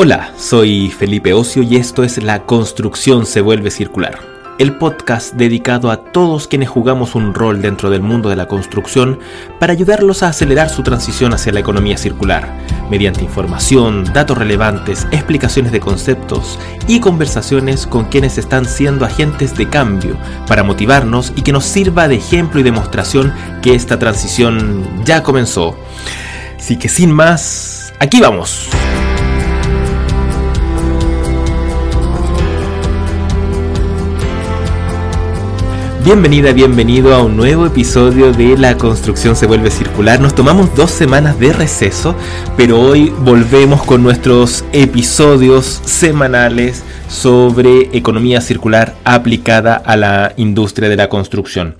Hola, soy Felipe Ocio y esto es La Construcción se vuelve circular, el podcast dedicado a todos quienes jugamos un rol dentro del mundo de la construcción para ayudarlos a acelerar su transición hacia la economía circular, mediante información, datos relevantes, explicaciones de conceptos y conversaciones con quienes están siendo agentes de cambio para motivarnos y que nos sirva de ejemplo y demostración que esta transición ya comenzó. Así que sin más, aquí vamos. Bienvenida, bienvenido a un nuevo episodio de La construcción se vuelve circular. Nos tomamos dos semanas de receso, pero hoy volvemos con nuestros episodios semanales sobre economía circular aplicada a la industria de la construcción.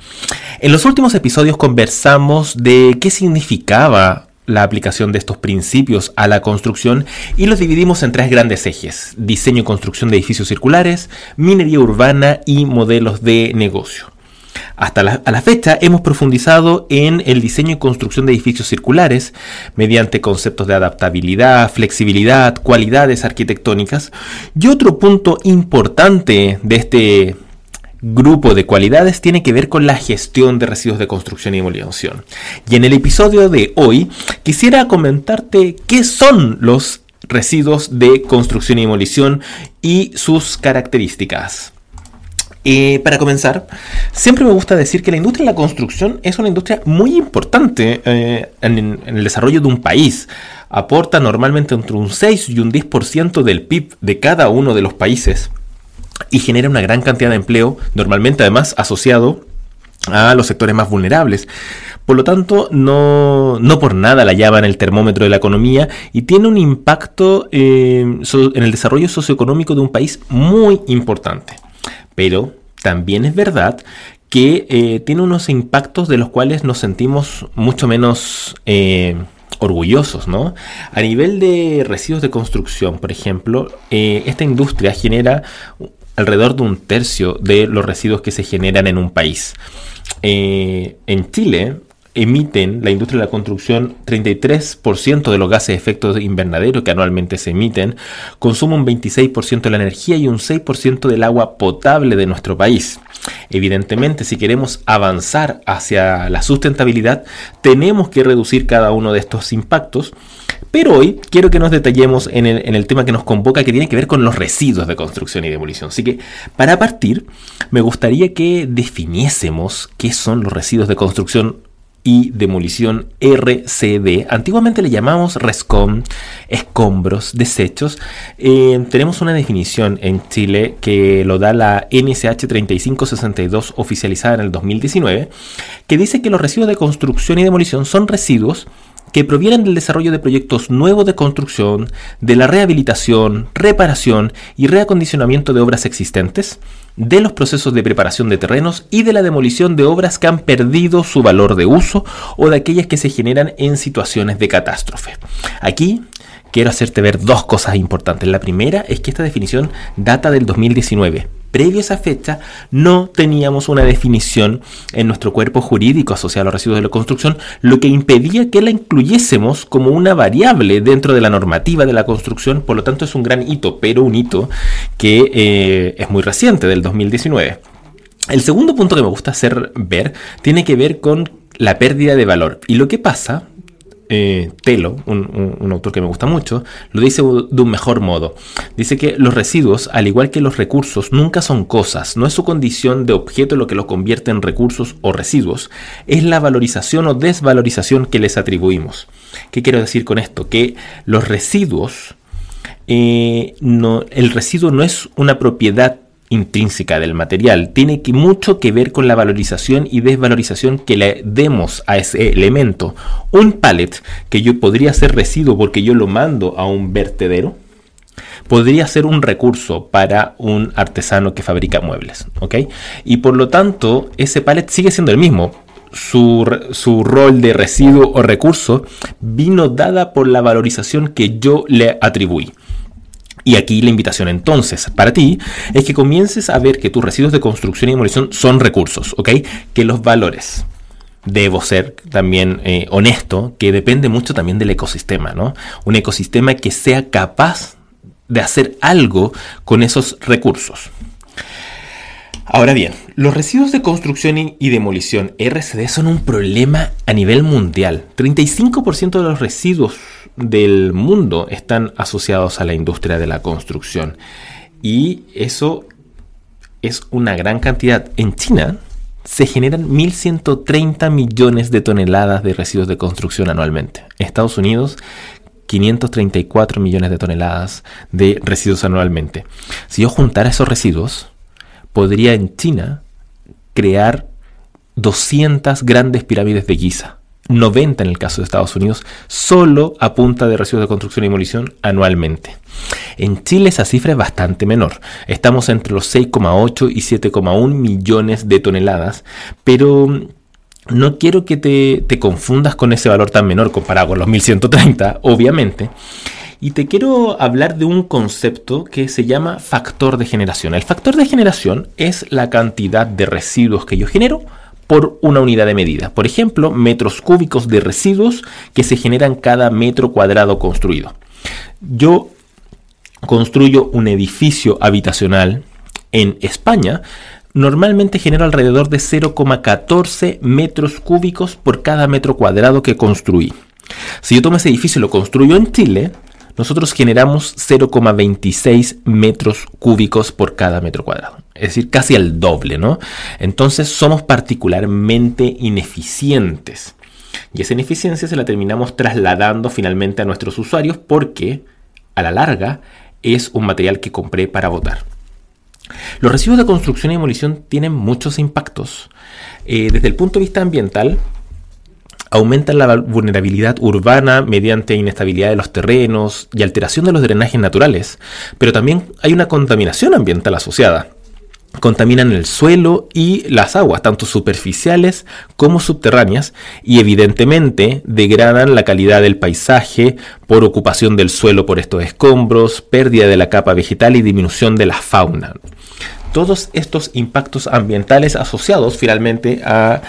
En los últimos episodios conversamos de qué significaba la aplicación de estos principios a la construcción y los dividimos en tres grandes ejes, diseño y construcción de edificios circulares, minería urbana y modelos de negocio. Hasta la, a la fecha hemos profundizado en el diseño y construcción de edificios circulares mediante conceptos de adaptabilidad, flexibilidad, cualidades arquitectónicas. Y otro punto importante de este grupo de cualidades tiene que ver con la gestión de residuos de construcción y demolición. Y en el episodio de hoy quisiera comentarte qué son los residuos de construcción y demolición y sus características. Eh, para comenzar, siempre me gusta decir que la industria de la construcción es una industria muy importante eh, en, el desarrollo de un país. Aporta normalmente entre un 6 y un 10% del PIB de cada uno de los países y genera una gran cantidad de empleo, normalmente además asociado a los sectores más vulnerables. Por lo tanto, no, no, por nada la llaman el termómetro de la economía y tiene un impacto eh, en el desarrollo socioeconómico de un país muy importante. Pero también es verdad que eh, tiene unos impactos de los cuales nos sentimos mucho menos eh, orgullosos, ¿no? A nivel de residuos de construcción, por ejemplo, eh, esta industria genera alrededor de un tercio de los residuos que se generan en un país. Eh, en Chile emiten la industria de la construcción 33% de los gases de efecto invernadero que anualmente se emiten, consume un 26% de la energía y un 6% del agua potable de nuestro país. Evidentemente, si queremos avanzar hacia la sustentabilidad, tenemos que reducir cada uno de estos impactos pero hoy quiero que nos detallemos en el, en el, tema que nos convoca, que tiene que ver con los residuos de construcción y demolición. Así que, para partir, me gustaría que definiésemos qué son los residuos de construcción y demolición RCD. Antiguamente le llamamos RESCOM, escombros, desechos. Eh, tenemos una definición en Chile que lo da la NSH 3562 oficializada en el 2019, que dice que los residuos de construcción y demolición son residuos que provienen del desarrollo de proyectos nuevos de construcción, de la rehabilitación, reparación y reacondicionamiento de obras existentes, de los procesos de preparación de terrenos y de la demolición de obras que han perdido su valor de uso o de aquellas que se generan en situaciones de catástrofe. Aquí quiero hacerte ver dos cosas importantes. La primera es que esta definición data del 2019 previo a esa fecha no teníamos una definición en nuestro cuerpo jurídico asociado a los residuos de la construcción, lo que impedía que la incluyésemos como una variable dentro de la normativa de la construcción, por lo tanto es un gran hito, pero un hito que eh, es muy reciente, del 2019. El segundo punto que me gusta hacer ver tiene que ver con la pérdida de valor. Y lo que pasa eh, Telo, un, autor que me gusta mucho, lo dice de un mejor modo. Dice que los residuos, al igual que los recursos, nunca son cosas, no es su condición de objeto lo que lo convierte en recursos o residuos, es la valorización o desvalorización que les atribuimos. ¿Qué quiero decir con esto? Que los residuos, eh, no, el residuo no es una propiedad intrínseca del material tiene que, mucho que ver con la valorización y desvalorización que le demos a ese elemento. Un pallet que yo podría ser residuo porque yo lo mando a un vertedero, podría ser un recurso para un artesano que fabrica muebles. ¿ok? Y por lo tanto, ese pallet sigue siendo el mismo. Su, su, rol de residuo o recurso vino dada por la valorización que yo le atribuí. Y aquí la invitación entonces para ti es que comiences a ver que tus residuos de construcción y demolición son recursos, ¿ok? Que los valores. Debo ser también eh, honesto, que depende mucho también del ecosistema, ¿no? Un ecosistema que sea capaz de hacer algo con esos recursos. Ahora bien, los residuos de construcción y demolición RCD son un problema a nivel mundial. 35% de los residuos del mundo están asociados a la industria de la construcción. Y eso es una gran cantidad. En China se generan 1.130 millones de toneladas de residuos de construcción anualmente. En Estados Unidos 534 millones de toneladas de residuos anualmente. Si yo juntara esos residuos, podría en China crear 200 grandes pirámides de Giza. 90 en el caso de Estados Unidos, solo a punta de residuos de construcción y demolición anualmente. En Chile esa cifra es bastante menor. Estamos entre los 6,8 y 7,1 millones de toneladas, pero no quiero que te, te, confundas con ese valor tan menor comparado con los 1130, obviamente. Y te quiero hablar de un concepto que se llama factor de generación. El factor de generación es la cantidad de residuos que yo genero por una unidad de medida. Por ejemplo, metros cúbicos de residuos que se generan cada metro cuadrado construido. Yo construyo un edificio habitacional en España, normalmente genero alrededor de 0,14 metros cúbicos por cada metro cuadrado que construí. Si yo tomo ese edificio y lo construyo en Chile, nosotros generamos 0,26 metros cúbicos por cada metro cuadrado. Es decir, casi el doble, ¿no? Entonces somos particularmente ineficientes. Y esa ineficiencia se la terminamos trasladando finalmente a nuestros usuarios porque, a la larga, es un material que compré para votar. Los residuos de construcción y demolición tienen muchos impactos. Eh, desde el punto de vista ambiental, aumentan la vulnerabilidad urbana mediante inestabilidad de los terrenos y alteración de los drenajes naturales, pero también hay una contaminación ambiental asociada. Contaminan el suelo y las aguas, tanto superficiales como subterráneas, y evidentemente degradan la calidad del paisaje por ocupación del suelo por estos escombros, pérdida de la capa vegetal y disminución de la fauna. Todos estos impactos ambientales asociados finalmente a,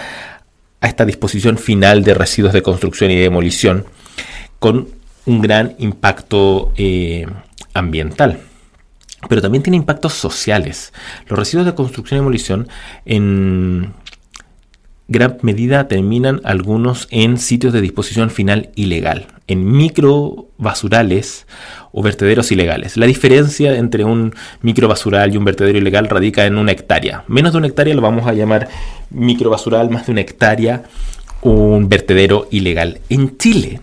esta disposición final de residuos de construcción y demolición con un gran impacto eh, ambiental. Pero también tiene impactos sociales. Los residuos de construcción y demolición en gran medida terminan algunos en sitios de disposición final ilegal, en microbasurales o vertederos ilegales. La diferencia entre un microbasural y un vertedero ilegal radica en una hectárea. Menos de una hectárea lo vamos a llamar microbasural, más de una hectárea un vertedero ilegal. En Chile,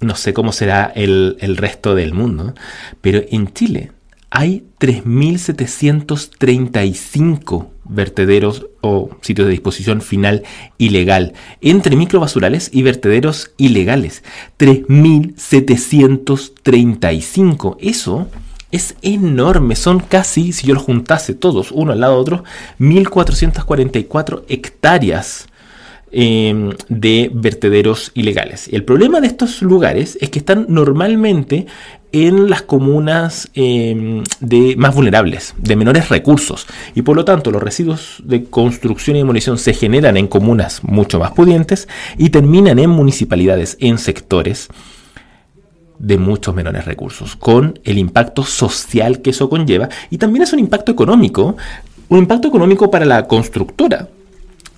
no sé cómo será el, el resto del mundo, pero en Chile hay 3.735 vertederos o sitios de disposición final ilegal entre microbasurales y vertederos ilegales. 3.735. Eso es enorme. Son casi, si yo los juntase todos uno al lado de otro, 1.444 hectáreas em, de vertederos ilegales. El problema de estos lugares es que están normalmente en las comunas em, de más vulnerables, de menores recursos. Y por lo tanto, los residuos de construcción y demolición se generan en comunas mucho más pudientes y terminan en municipalidades, en sectores de muchos menores recursos, con el impacto social que eso conlleva. Y también es un impacto económico, un impacto económico para la constructora.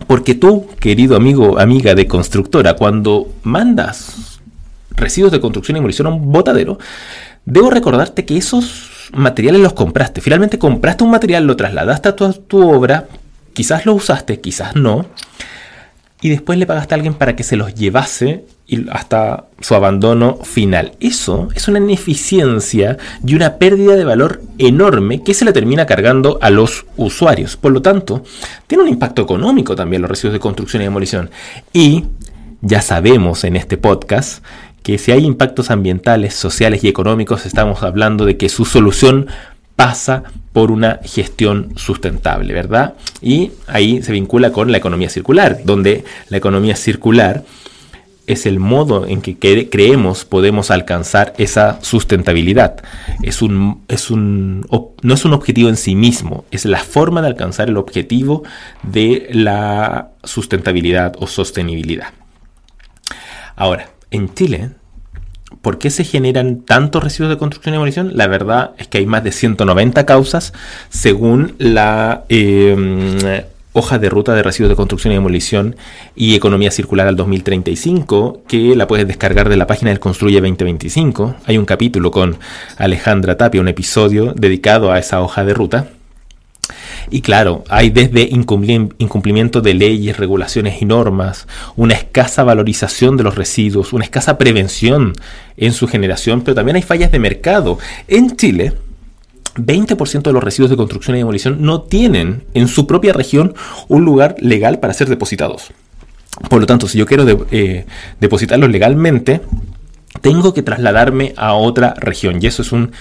Porque tú, querido amigo, amiga de constructora, cuando mandas residuos de construcción y demolición a un botadero, debo recordarte que esos materiales los compraste. Finalmente compraste un material, lo trasladaste a tu, obra, quizás lo usaste, quizás no, y después le pagaste a alguien para que se los llevase hasta su abandono final. Eso es una ineficiencia y una pérdida de valor enorme que se le termina cargando a los usuarios. Por lo tanto, tiene un impacto económico también los residuos de construcción y demolición. Y ya sabemos en este podcast que si hay impactos ambientales, sociales y económicos, estamos hablando de que su solución pasa por una gestión sustentable, ¿verdad? Y ahí se vincula con la economía circular, donde la economía circular es el modo en que creemos podemos alcanzar esa sustentabilidad. Es un, es un, no es un objetivo en sí mismo, es la forma de alcanzar el objetivo de la sustentabilidad o sostenibilidad. Ahora, en Chile ¿Por qué se generan tantos residuos de construcción y demolición? La verdad es que hay más de 190 causas según la eh, hoja de ruta de residuos de construcción y demolición y economía circular al 2035, que la puedes descargar de la página del Construye 2025. Hay un capítulo con Alejandra Tapia, un episodio dedicado a esa hoja de ruta. Y claro, hay desde incumplimiento de leyes, regulaciones y normas, una escasa valorización de los residuos, una escasa prevención en su generación, pero también hay fallas de mercado. En Chile, 20% de los residuos de construcción y demolición no tienen en su propia región un lugar legal para ser depositados. Por lo tanto, si yo quiero eh, depositarlos legalmente, tengo que trasladarme a otra región. Y eso es un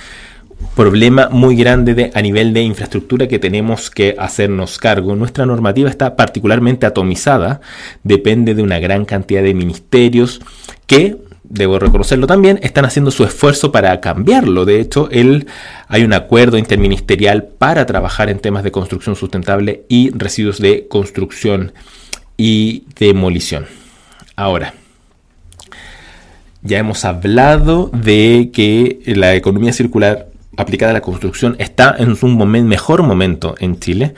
problema muy grande a nivel de infraestructura que tenemos que hacernos cargo. Nuestra normativa está particularmente atomizada, depende de una gran cantidad de ministerios que debo reconocerlo también, están haciendo su esfuerzo para cambiarlo. De hecho, el, hay un acuerdo interministerial para trabajar en temas de construcción sustentable y residuos de construcción y demolición. Ahora, ya hemos hablado de que la economía circular aplicada a la construcción está en un mejor momento en Chile.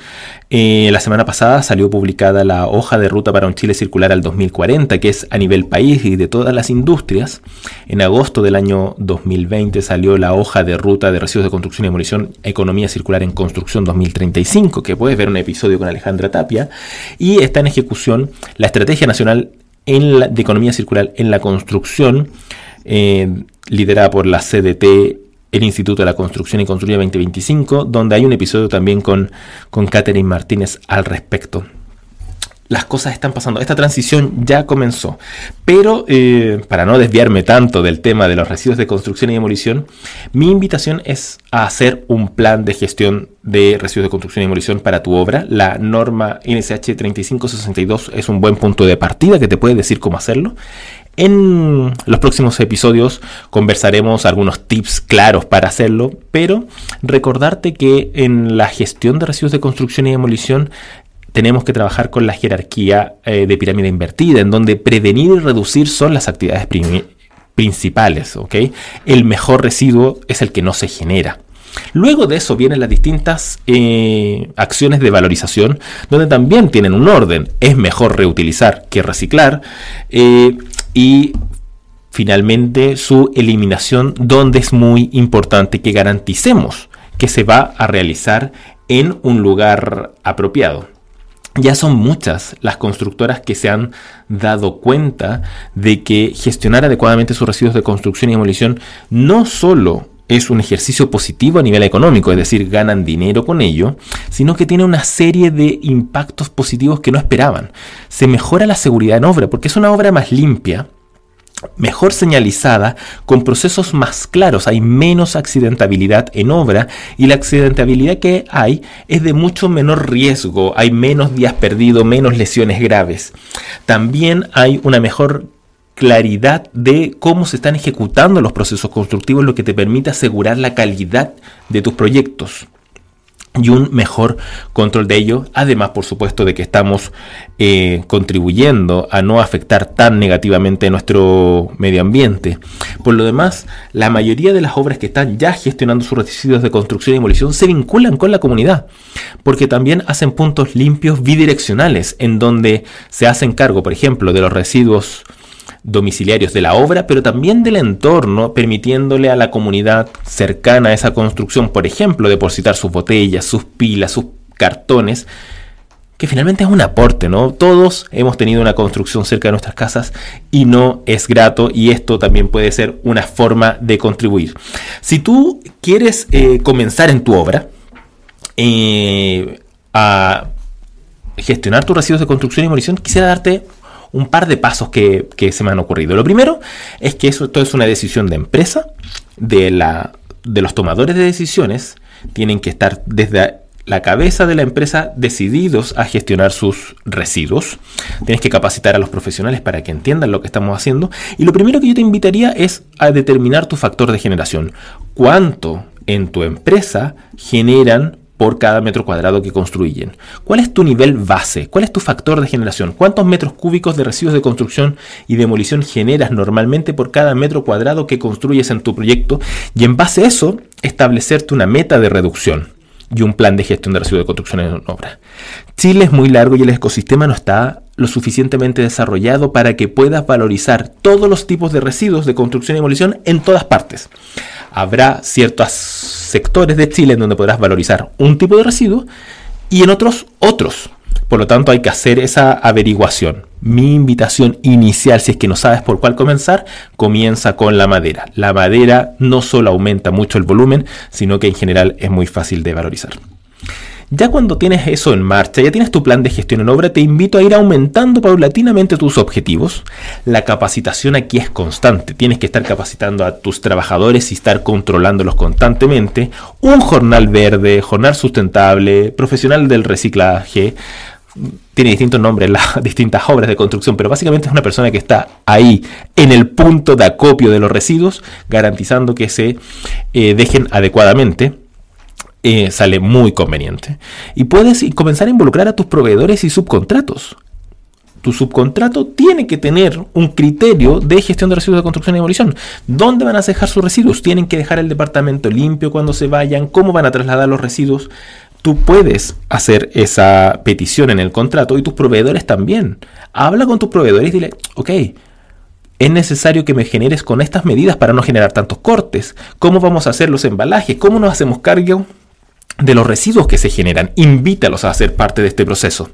Eh, la semana pasada salió publicada la hoja de ruta para un Chile circular al 2040, que es a nivel país y de todas las industrias. En agosto del año 2020 salió la hoja de ruta de residuos de construcción y demolición, economía circular en construcción 2035, que puedes ver un episodio con Alejandra Tapia. Y está en ejecución la Estrategia Nacional de Economía Circular en la Construcción, eh, liderada por la CDT el Instituto de la Construcción y Construye 2025, donde hay un episodio también con, con Catherine Martínez al respecto. Las cosas están pasando, esta transición ya comenzó, pero eh, para no desviarme tanto del tema de los residuos de construcción y demolición, mi invitación es a hacer un plan de gestión de residuos de construcción y demolición para tu obra. La norma NSH 3562 es un buen punto de partida que te puede decir cómo hacerlo. En los próximos episodios conversaremos algunos tips claros para hacerlo, pero recordarte que en la gestión de residuos de construcción y demolición tenemos que trabajar con la jerarquía eh, de pirámide invertida, en donde prevenir y reducir son las actividades principales. El mejor residuo es el que no se genera. Luego de eso vienen las distintas eh, acciones de valorización, donde también tienen un orden. Es mejor reutilizar que reciclar. Eh, y finalmente su eliminación donde es muy importante que garanticemos que se va a realizar en un lugar apropiado. Ya son muchas las constructoras que se han dado cuenta de que gestionar adecuadamente sus residuos de construcción y demolición no solo es un ejercicio positivo a nivel económico, es decir, ganan dinero con ello, sino que tiene una serie de impactos positivos que no esperaban. Se mejora la seguridad en obra porque es una obra más limpia, mejor señalizada, con procesos más claros. Hay menos accidentabilidad en obra y la accidentabilidad que hay es de mucho menor riesgo. Hay menos días perdidos, menos lesiones graves. También hay una mejor claridad de cómo se están ejecutando los procesos constructivos, lo que te permite asegurar la calidad de tus proyectos y un mejor control de ello, además por supuesto de que estamos eh, contribuyendo a no afectar tan negativamente nuestro medio ambiente. Por lo demás, la mayoría de las obras que están ya gestionando sus residuos de construcción y demolición se vinculan con la comunidad, porque también hacen puntos limpios bidireccionales en donde se hacen cargo, por ejemplo, de los residuos domiciliarios de la obra, pero también del entorno, permitiéndole a la comunidad cercana a esa construcción, por ejemplo, depositar sus botellas, sus pilas, sus cartones, que finalmente es un aporte, ¿no? Todos hemos tenido una construcción cerca de nuestras casas y no es grato y esto también puede ser una forma de contribuir. Si tú quieres eh, comenzar en tu obra eh, a gestionar tus residuos de construcción y demolición, quisiera darte un par de pasos que, se me han ocurrido. Lo primero es que eso, esto es una decisión de empresa, de, la, de los tomadores de decisiones, tienen que estar desde la cabeza de la empresa decididos a gestionar sus residuos. Tienes que capacitar a los profesionales para que entiendan lo que estamos haciendo. Y lo primero que yo te invitaría es a determinar tu factor de generación. ¿Cuánto en tu empresa generan por cada metro cuadrado que construyen. ¿Cuál es tu nivel base? ¿Cuál es tu factor de generación? ¿Cuántos metros cúbicos de residuos de construcción y demolición generas normalmente por cada metro cuadrado que construyes en tu proyecto? Y en base a eso, establecerte una meta de reducción y un plan de gestión de residuos de construcción en obra. Chile es muy largo y el ecosistema no está lo suficientemente desarrollado para que puedas valorizar todos los tipos de residuos de construcción y demolición en todas partes. Habrá ciertos sectores de Chile en donde podrás valorizar un tipo de residuo y en otros otros. Por lo tanto, hay que hacer esa averiguación. Mi invitación inicial, si es que no sabes por cuál comenzar, comienza con la madera. La madera no solo aumenta mucho el volumen, sino que en general es muy fácil de valorizar. Ya cuando tienes eso en marcha, ya tienes tu plan de gestión en obra, te invito a ir aumentando paulatinamente tus objetivos. La capacitación aquí es constante. Tienes que estar capacitando a tus trabajadores y estar controlándolos constantemente. Un jornal verde, jornal sustentable, profesional del reciclaje. Tiene distintos nombres las distintas obras de construcción, pero básicamente es una persona que está ahí en el punto de acopio de los residuos, garantizando que se eh, dejen adecuadamente eh, sale muy conveniente. Y puedes comenzar a involucrar a tus proveedores y subcontratos. Tu subcontrato tiene que tener un criterio de gestión de residuos de construcción y demolición. ¿Dónde van a dejar sus residuos? Tienen que dejar el departamento limpio cuando se vayan. ¿Cómo van a trasladar los residuos? Tú puedes hacer esa petición en el contrato y tus proveedores también. Habla con tus proveedores y dile, ok, es necesario que me generes con estas medidas para no generar tantos cortes. ¿Cómo vamos a hacer los embalajes? ¿Cómo nos hacemos cargo de los residuos que se generan. Invítalos a ser parte de este proceso.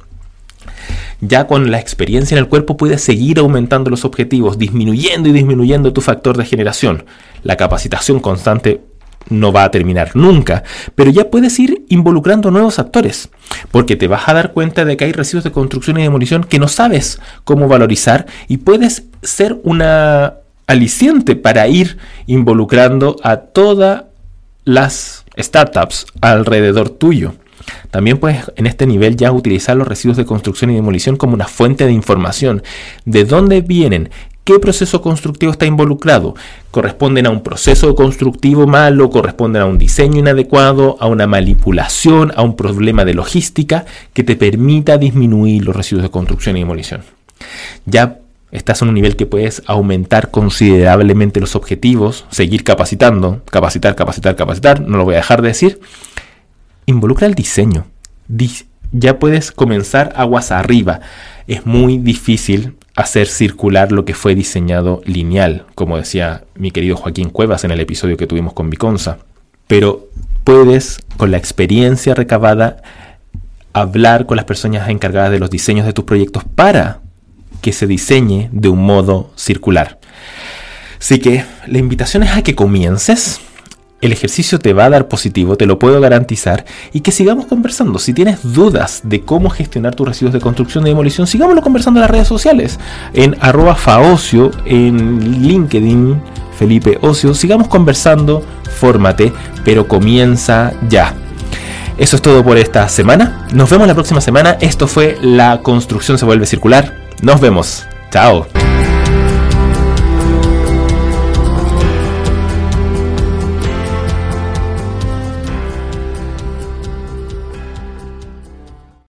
Ya con la experiencia en el cuerpo puedes seguir aumentando los objetivos, disminuyendo y disminuyendo tu factor de generación. La capacitación constante no va a terminar nunca, pero ya puedes ir involucrando nuevos actores, porque te vas a dar cuenta de que hay residuos de construcción y demolición que no sabes cómo valorizar y puedes ser una aliciente para ir involucrando a todas las startups alrededor tuyo. También puedes en este nivel ya utilizar los residuos de construcción y demolición como una fuente de información. ¿De dónde vienen? ¿Qué proceso constructivo está involucrado? ¿Corresponden a un proceso constructivo malo? ¿Corresponden a un diseño inadecuado? ¿A una manipulación? ¿A un problema de logística que te permita disminuir los residuos de construcción y demolición? Ya estás en un nivel que puedes aumentar considerablemente los objetivos, seguir capacitando, capacitar, capacitar, capacitar, no lo voy a dejar de decir. Involucra el diseño. ya puedes comenzar aguas arriba. Es muy difícil hacer circular lo que fue diseñado lineal, como decía mi querido Joaquín Cuevas en el episodio que tuvimos con Viconza. Pero puedes, con la experiencia recabada, hablar con las personas encargadas de los diseños de tus proyectos para que se diseñe de un modo circular. Así que la invitación es a que comiences. El ejercicio te va a dar positivo, te lo puedo garantizar, y que sigamos conversando. Si tienes dudas de cómo gestionar tus residuos de construcción y demolición, sigámoslo conversando en las redes sociales, en arroba faocio, en LinkedIn, Felipe Ocio. Sigamos conversando, fórmate, pero comienza ya. Eso es todo por esta semana. Nos vemos la próxima semana. Esto fue La construcción se vuelve circular. Nos vemos. Chao.